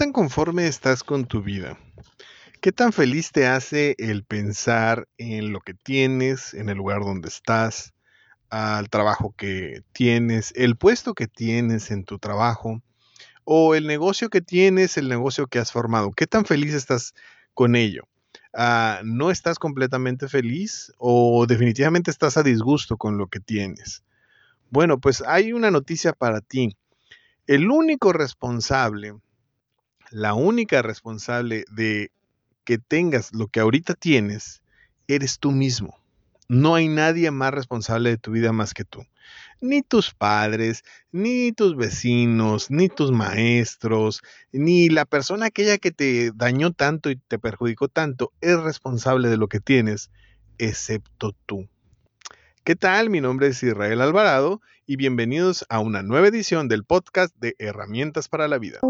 tan conforme estás con tu vida? ¿Qué tan feliz te hace el pensar en lo que tienes, en el lugar donde estás, al trabajo que tienes, el puesto que tienes en tu trabajo o el negocio que tienes, el negocio que has formado? ¿Qué tan feliz estás con ello? Ah, ¿No estás completamente feliz o definitivamente estás a disgusto con lo que tienes? Bueno, pues hay una noticia para ti. El único responsable, la única responsable de que tengas lo que ahorita tienes, eres tú mismo. No hay nadie más responsable de tu vida más que tú. Ni tus padres, ni tus vecinos, ni tus maestros, ni la persona aquella que te dañó tanto y te perjudicó tanto es responsable de lo que tienes, excepto tú. ¿Qué tal? Mi nombre es Israel Alvarado y bienvenidos a una nueva edición del podcast de Herramientas para la Vida.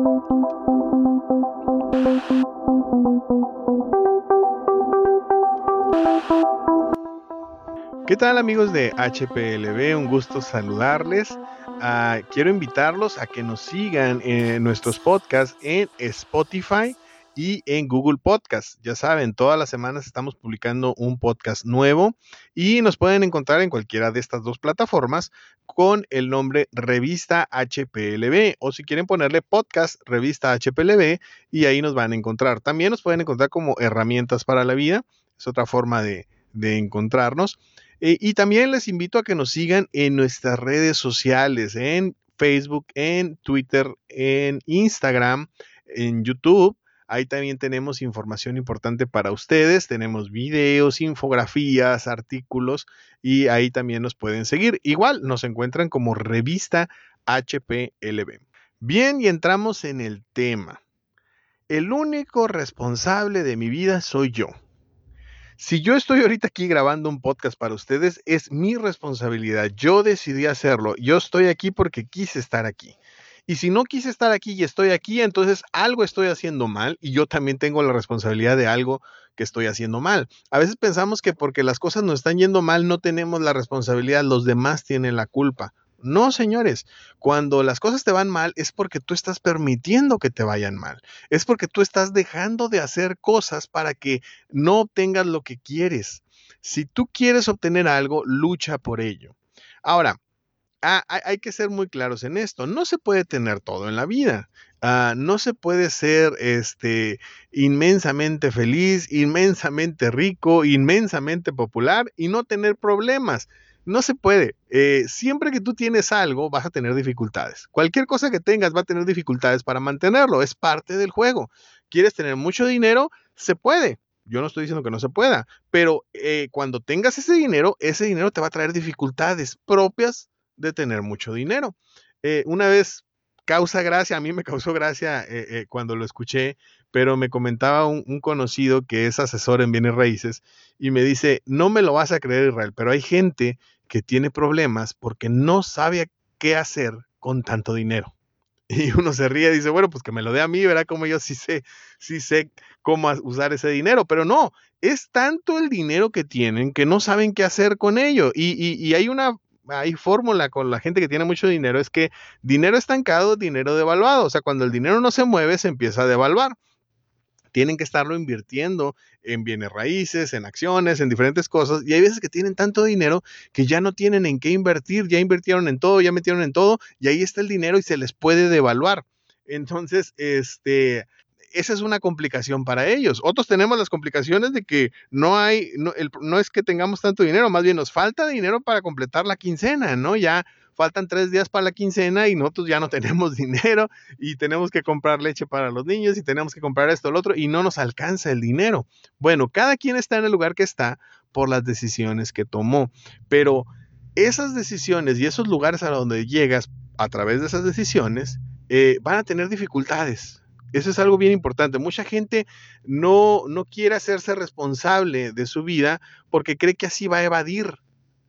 ¿Qué tal amigos de HPLB? Un gusto saludarles. Ah, quiero invitarlos a que nos sigan en nuestros podcasts en Spotify y en Google Podcast. Ya saben, todas las semanas estamos publicando un podcast nuevo y nos pueden encontrar en cualquiera de estas dos plataformas con el nombre Revista HPLB o si quieren ponerle podcast Revista HPLB y ahí nos van a encontrar. También nos pueden encontrar como herramientas para la vida. Es otra forma de, de encontrarnos. Eh, y también les invito a que nos sigan en nuestras redes sociales, en Facebook, en Twitter, en Instagram, en YouTube. Ahí también tenemos información importante para ustedes. Tenemos videos, infografías, artículos y ahí también nos pueden seguir. Igual nos encuentran como revista HPLB. Bien, y entramos en el tema. El único responsable de mi vida soy yo. Si yo estoy ahorita aquí grabando un podcast para ustedes, es mi responsabilidad. Yo decidí hacerlo. Yo estoy aquí porque quise estar aquí. Y si no quise estar aquí y estoy aquí, entonces algo estoy haciendo mal y yo también tengo la responsabilidad de algo que estoy haciendo mal. A veces pensamos que porque las cosas nos están yendo mal no tenemos la responsabilidad, los demás tienen la culpa. No, señores, cuando las cosas te van mal es porque tú estás permitiendo que te vayan mal. Es porque tú estás dejando de hacer cosas para que no obtengas lo que quieres. Si tú quieres obtener algo, lucha por ello. Ahora, ah, hay que ser muy claros en esto. No se puede tener todo en la vida. Ah, no se puede ser este, inmensamente feliz, inmensamente rico, inmensamente popular y no tener problemas. No se puede. Eh, siempre que tú tienes algo, vas a tener dificultades. Cualquier cosa que tengas va a tener dificultades para mantenerlo. Es parte del juego. ¿Quieres tener mucho dinero? Se puede. Yo no estoy diciendo que no se pueda, pero eh, cuando tengas ese dinero, ese dinero te va a traer dificultades propias de tener mucho dinero. Eh, una vez causa gracia, a mí me causó gracia cuando lo escuché, pero me comentaba un, conocido que es asesor en bienes raíces y me dice, no me lo vas a creer Israel, pero hay gente que tiene problemas porque no sabe qué hacer con tanto dinero. Y uno se ríe y dice, bueno, pues que me lo dé a mí, verá como yo sí sé, sí sé cómo usar ese dinero. Pero no, es tanto el dinero que tienen que no saben qué hacer con ello. Y, y hay una hay fórmula con la gente que tiene mucho dinero, es que dinero estancado, dinero devaluado. O sea, cuando el dinero no se mueve, se empieza a devaluar tienen que estarlo invirtiendo en bienes raíces, en acciones, en diferentes cosas. Y hay veces que tienen tanto dinero que ya no tienen en qué invertir, ya invirtieron en todo, ya metieron en todo, y ahí está el dinero y se les puede devaluar. Entonces, este, esa es una complicación para ellos. Otros tenemos las complicaciones de que no hay, no, no, es que tengamos tanto dinero, más bien nos falta dinero para completar la quincena, ¿no? Ya faltan tres días para la quincena y nosotros ya no tenemos dinero y tenemos que comprar leche para los niños y tenemos que comprar esto, lo otro y no nos alcanza el dinero. Bueno, cada quien está en el lugar que está por las decisiones que tomó, pero esas decisiones y esos lugares a donde llegas a través de esas decisiones eh, van a tener dificultades. Eso es algo bien importante. Mucha gente no, no quiere hacerse responsable de su vida porque cree que así va a evadir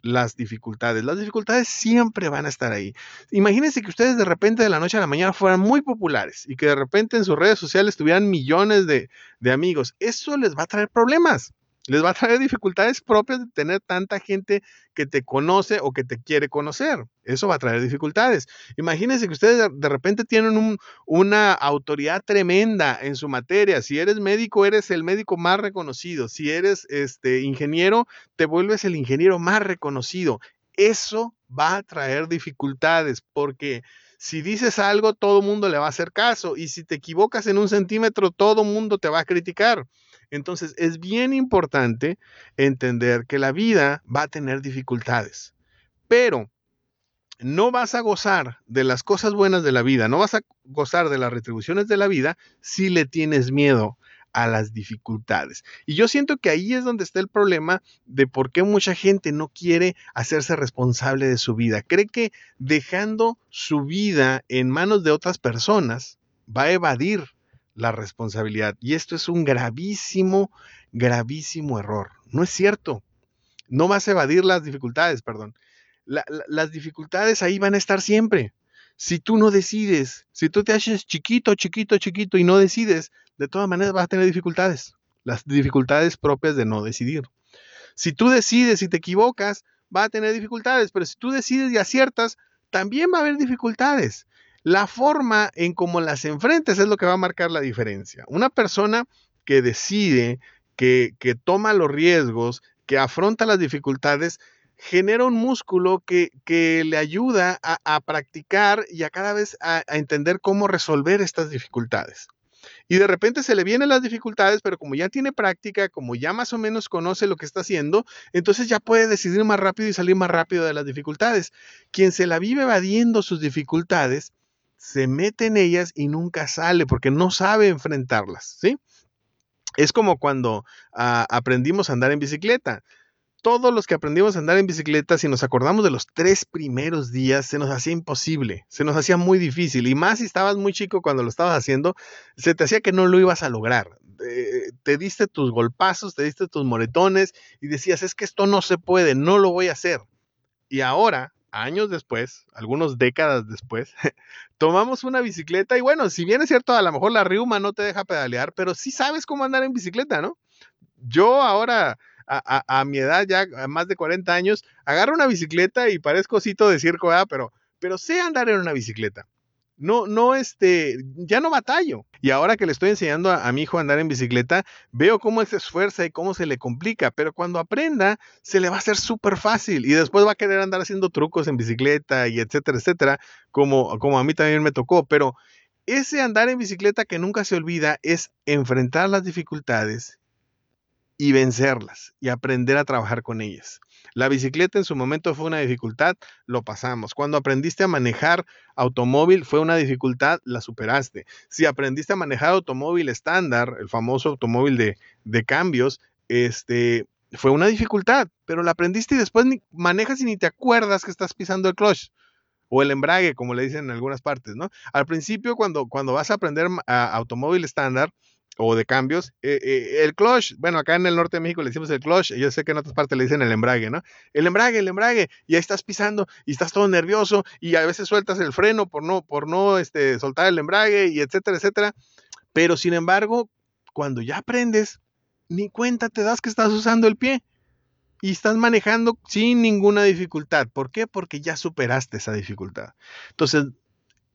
las dificultades. Las dificultades siempre van a estar ahí. Imagínense que ustedes de repente de la noche a la mañana fueran muy populares y que de repente en sus redes sociales tuvieran millones de, amigos. Eso les va a traer problemas. Les va a traer dificultades propias de tener tanta gente que te conoce o que te quiere conocer. Eso va a traer dificultades. Imagínense que ustedes de repente tienen una autoridad tremenda en su materia. Si eres médico, eres el médico más reconocido. Si eres este, ingeniero, te vuelves el ingeniero más reconocido. Eso va a traer dificultades porque si dices algo, todo mundo le va a hacer caso. Y si te equivocas en un centímetro, todo mundo te va a criticar. Entonces, es bien importante entender que la vida va a tener dificultades, pero no vas a gozar de las cosas buenas de la vida, no vas a gozar de las retribuciones de la vida si le tienes miedo a las dificultades. Y yo siento que ahí es donde está el problema de por qué mucha gente no quiere hacerse responsable de su vida. Cree que dejando su vida en manos de otras personas va a evadir la responsabilidad. Y esto es un gravísimo, gravísimo error. No es cierto. No vas a evadir las dificultades, perdón. las dificultades ahí van a estar siempre. Si tú no decides, si tú te haces chiquito, chiquito, chiquito y no decides, de todas maneras vas a tener dificultades. Las dificultades propias de no decidir. Si tú decides y te equivocas, va a tener dificultades, pero si tú decides y aciertas, también va a haber dificultades. La forma en cómo las enfrentes es lo que va a marcar la diferencia. Una persona que decide, que, toma los riesgos, que afronta las dificultades, genera un músculo que, le ayuda a, practicar y a cada vez a, entender cómo resolver estas dificultades. Y de repente se le vienen las dificultades, pero como ya tiene práctica, como ya más o menos conoce lo que está haciendo, entonces ya puede decidir más rápido y salir más rápido de las dificultades. Quien se la vive evadiendo sus dificultades, se mete en ellas y nunca sale porque no sabe enfrentarlas, ¿sí? Es como cuando ah, aprendimos a andar en bicicleta. Todos los que aprendimos a andar en bicicleta, si nos acordamos de los tres primeros días, se nos hacía imposible, se nos hacía muy difícil. Y más si estabas muy chico cuando lo estabas haciendo, se te hacía que no lo ibas a lograr. Eh, te diste tus golpazos, te diste tus moretones y decías, es que esto no se puede, no lo voy a hacer. Y ahora, años después, algunos décadas después, tomamos una bicicleta y bueno, si bien es cierto, a lo mejor la riuma no te deja pedalear, pero sí sabes cómo andar en bicicleta, ¿no? Yo ahora, a, mi edad, ya más de 40 años, agarro una bicicleta y parezco cito de circo, pero, pero sé andar en una bicicleta. No, no, este, ya no batallo. Y ahora que le estoy enseñando a, mi hijo a andar en bicicleta, veo cómo se esfuerza y cómo se le complica, pero cuando aprenda, se le va a hacer súper fácil y después va a querer andar haciendo trucos en bicicleta y etcétera, etcétera, como, como a mí también me tocó, pero ese andar en bicicleta que nunca se olvida es enfrentar las dificultades y vencerlas y aprender a trabajar con ellas. La bicicleta en su momento fue una dificultad, lo pasamos. Cuando aprendiste a manejar automóvil fue una dificultad, la superaste. Si aprendiste a manejar automóvil estándar, el famoso automóvil de, de cambios, este, fue una dificultad, pero la aprendiste y después manejas y ni te acuerdas que estás pisando el clutch o el embrague, como le dicen en algunas partes, ¿no? Al principio, cuando, cuando vas a aprender automóvil estándar, o de cambios. Eh, eh, el clutch, bueno, acá en el norte de México le decimos el clutch, yo sé que en otras partes le dicen el embrague, ¿no? El embrague, el embrague, y ahí estás pisando y estás todo nervioso y a veces sueltas el freno por no, por no este, soltar el embrague y etcétera, etcétera. Pero sin embargo, cuando ya aprendes, ni cuenta te das que estás usando el pie y estás manejando sin ninguna dificultad. ¿Por qué? Porque ya superaste esa dificultad. Entonces,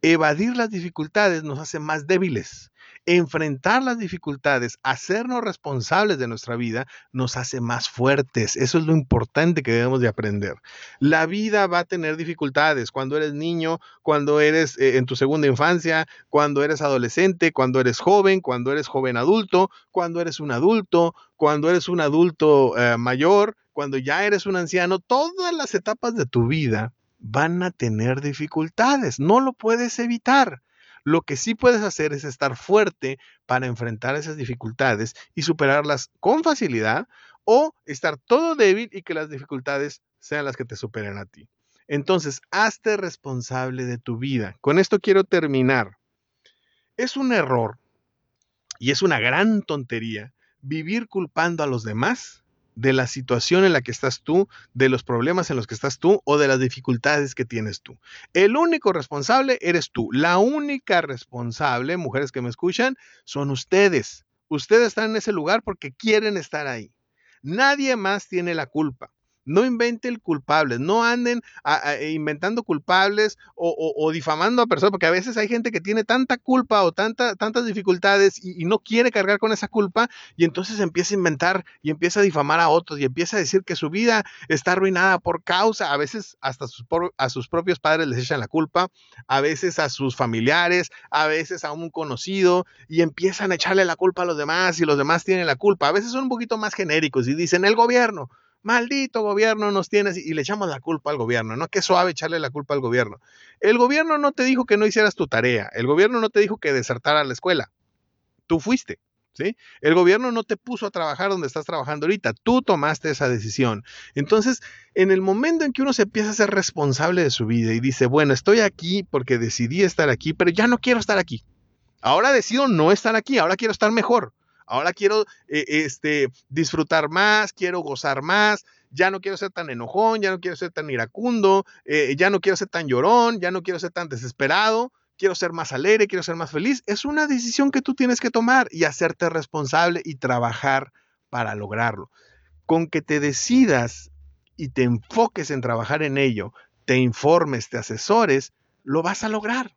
evadir las dificultades nos hace más débiles enfrentar las dificultades, hacernos responsables de nuestra vida, nos hace más fuertes. Eso es lo importante que debemos de aprender. La vida va a tener dificultades cuando eres niño, cuando eres eh, en tu segunda infancia, cuando eres adolescente, cuando eres joven, cuando eres joven adulto, cuando eres un adulto, cuando eres un adulto eh, mayor, cuando ya eres un anciano. Todas las etapas de tu vida van a tener dificultades. No lo puedes evitar. Lo que sí puedes hacer es estar fuerte para enfrentar esas dificultades y superarlas con facilidad o estar todo débil y que las dificultades sean las que te superen a ti. Entonces, hazte responsable de tu vida. Con esto quiero terminar. Es un error y es una gran tontería vivir culpando a los demás de la situación en la que estás tú, de los problemas en los que estás tú o de las dificultades que tienes tú. El único responsable eres tú. La única responsable, mujeres que me escuchan, son ustedes. Ustedes están en ese lugar porque quieren estar ahí. Nadie más tiene la culpa. No inventen culpables, no anden inventando culpables o, difamando a personas, porque a veces hay gente que tiene tanta culpa o tanta, tantas dificultades y, no quiere cargar con esa culpa y entonces empieza a inventar y empieza a difamar a otros y empieza a decir que su vida está arruinada por causa, a veces hasta a sus propios padres les echan la culpa, a veces a sus familiares, a veces a un conocido y empiezan a echarle la culpa a los demás y los demás tienen la culpa. A veces son un poquito más genéricos y dicen el gobierno maldito gobierno nos tienes y le echamos la culpa al gobierno, ¿no? Qué suave echarle la culpa al gobierno. El gobierno no te dijo que no hicieras tu tarea, el gobierno no te dijo que desertara la escuela, tú fuiste. ¿Sí? El gobierno no te puso a trabajar donde estás trabajando ahorita, tú tomaste esa decisión. Entonces, en el momento en que uno se empieza a ser responsable de su vida y dice, bueno, estoy aquí porque decidí estar aquí, pero ya no quiero estar aquí. Ahora decido no estar aquí, ahora quiero estar mejor. Ahora quiero eh, este, disfrutar más, quiero gozar más, ya no quiero ser tan enojón, ya no quiero ser tan iracundo, eh, ya no quiero ser tan llorón, ya no quiero ser tan desesperado, quiero ser más alegre, quiero ser más feliz. Es una decisión que tú tienes que tomar y hacerte responsable y trabajar para lograrlo. Con que te decidas y te enfoques en trabajar en ello, te informes, te asesores, lo vas a lograr.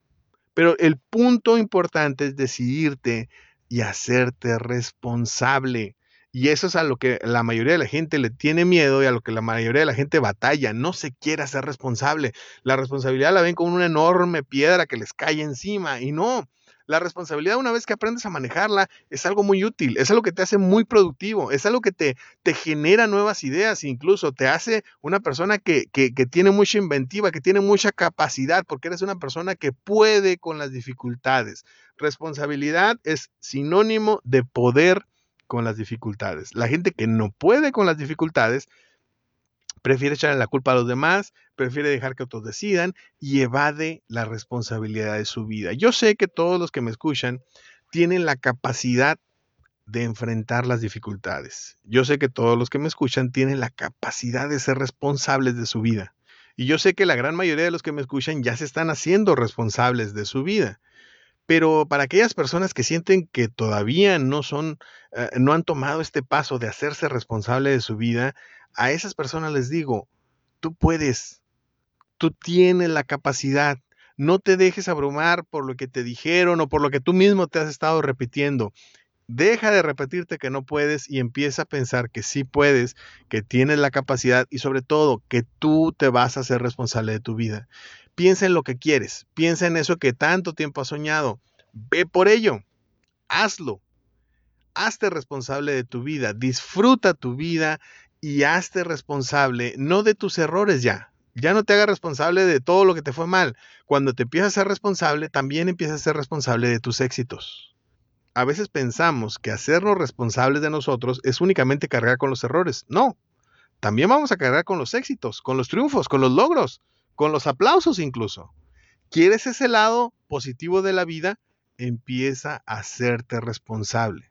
Pero el punto importante es decidirte y hacerte responsable. Y eso es a lo que la mayoría de la gente le tiene miedo y a lo que la mayoría de la gente batalla. No se quiere hacer responsable. La responsabilidad la ven como una enorme piedra que les cae encima. Y no, la responsabilidad una vez que aprendes a manejarla es algo muy útil, es algo que te hace muy productivo, es algo que te, te genera nuevas ideas, incluso te hace una persona que, que, que tiene mucha inventiva, que tiene mucha capacidad, porque eres una persona que puede con las dificultades. Responsabilidad es sinónimo de poder con las dificultades. La gente que no puede con las dificultades prefiere echarle la culpa a los demás, prefiere dejar que otros decidan y evade la responsabilidad de su vida. Yo sé que todos los que me escuchan tienen la capacidad de enfrentar las dificultades. Yo sé que todos los que me escuchan tienen la capacidad de ser responsables de su vida. Y yo sé que la gran mayoría de los que me escuchan ya se están haciendo responsables de su vida. Pero para aquellas personas que sienten que todavía no son, eh, no han tomado este paso de hacerse responsable de su vida, a esas personas les digo, tú puedes, tú tienes la capacidad, no te dejes abrumar por lo que te dijeron o por lo que tú mismo te has estado repitiendo. Deja de repetirte que no puedes y empieza a pensar que sí puedes, que tienes la capacidad y sobre todo que tú te vas a ser responsable de tu vida. Piensa en lo que quieres, piensa en eso que tanto tiempo has soñado. Ve por ello, hazlo. Hazte responsable de tu vida, disfruta tu vida y hazte responsable no de tus errores ya. Ya no te hagas responsable de todo lo que te fue mal. Cuando te empiezas a ser responsable, también empiezas a ser responsable de tus éxitos. A veces pensamos que hacernos responsables de nosotros es únicamente cargar con los errores. No, también vamos a cargar con los éxitos, con los triunfos, con los logros, con los aplausos incluso. ¿Quieres ese lado positivo de la vida? Empieza a hacerte responsable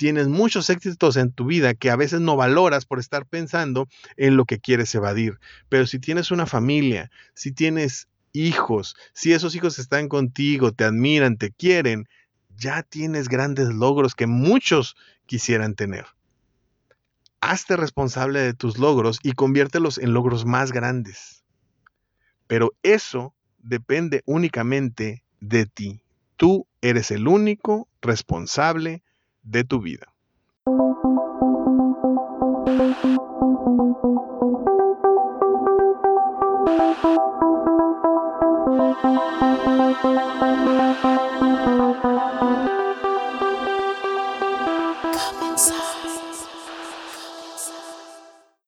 tienes muchos éxitos en tu vida que a veces no valoras por estar pensando en lo que quieres evadir. Pero si tienes una familia, si tienes hijos, si esos hijos están contigo, te admiran, te quieren, ya tienes grandes logros que muchos quisieran tener. Hazte responsable de tus logros y conviértelos en logros más grandes. Pero eso depende únicamente de ti. Tú eres el único responsable de tu vida.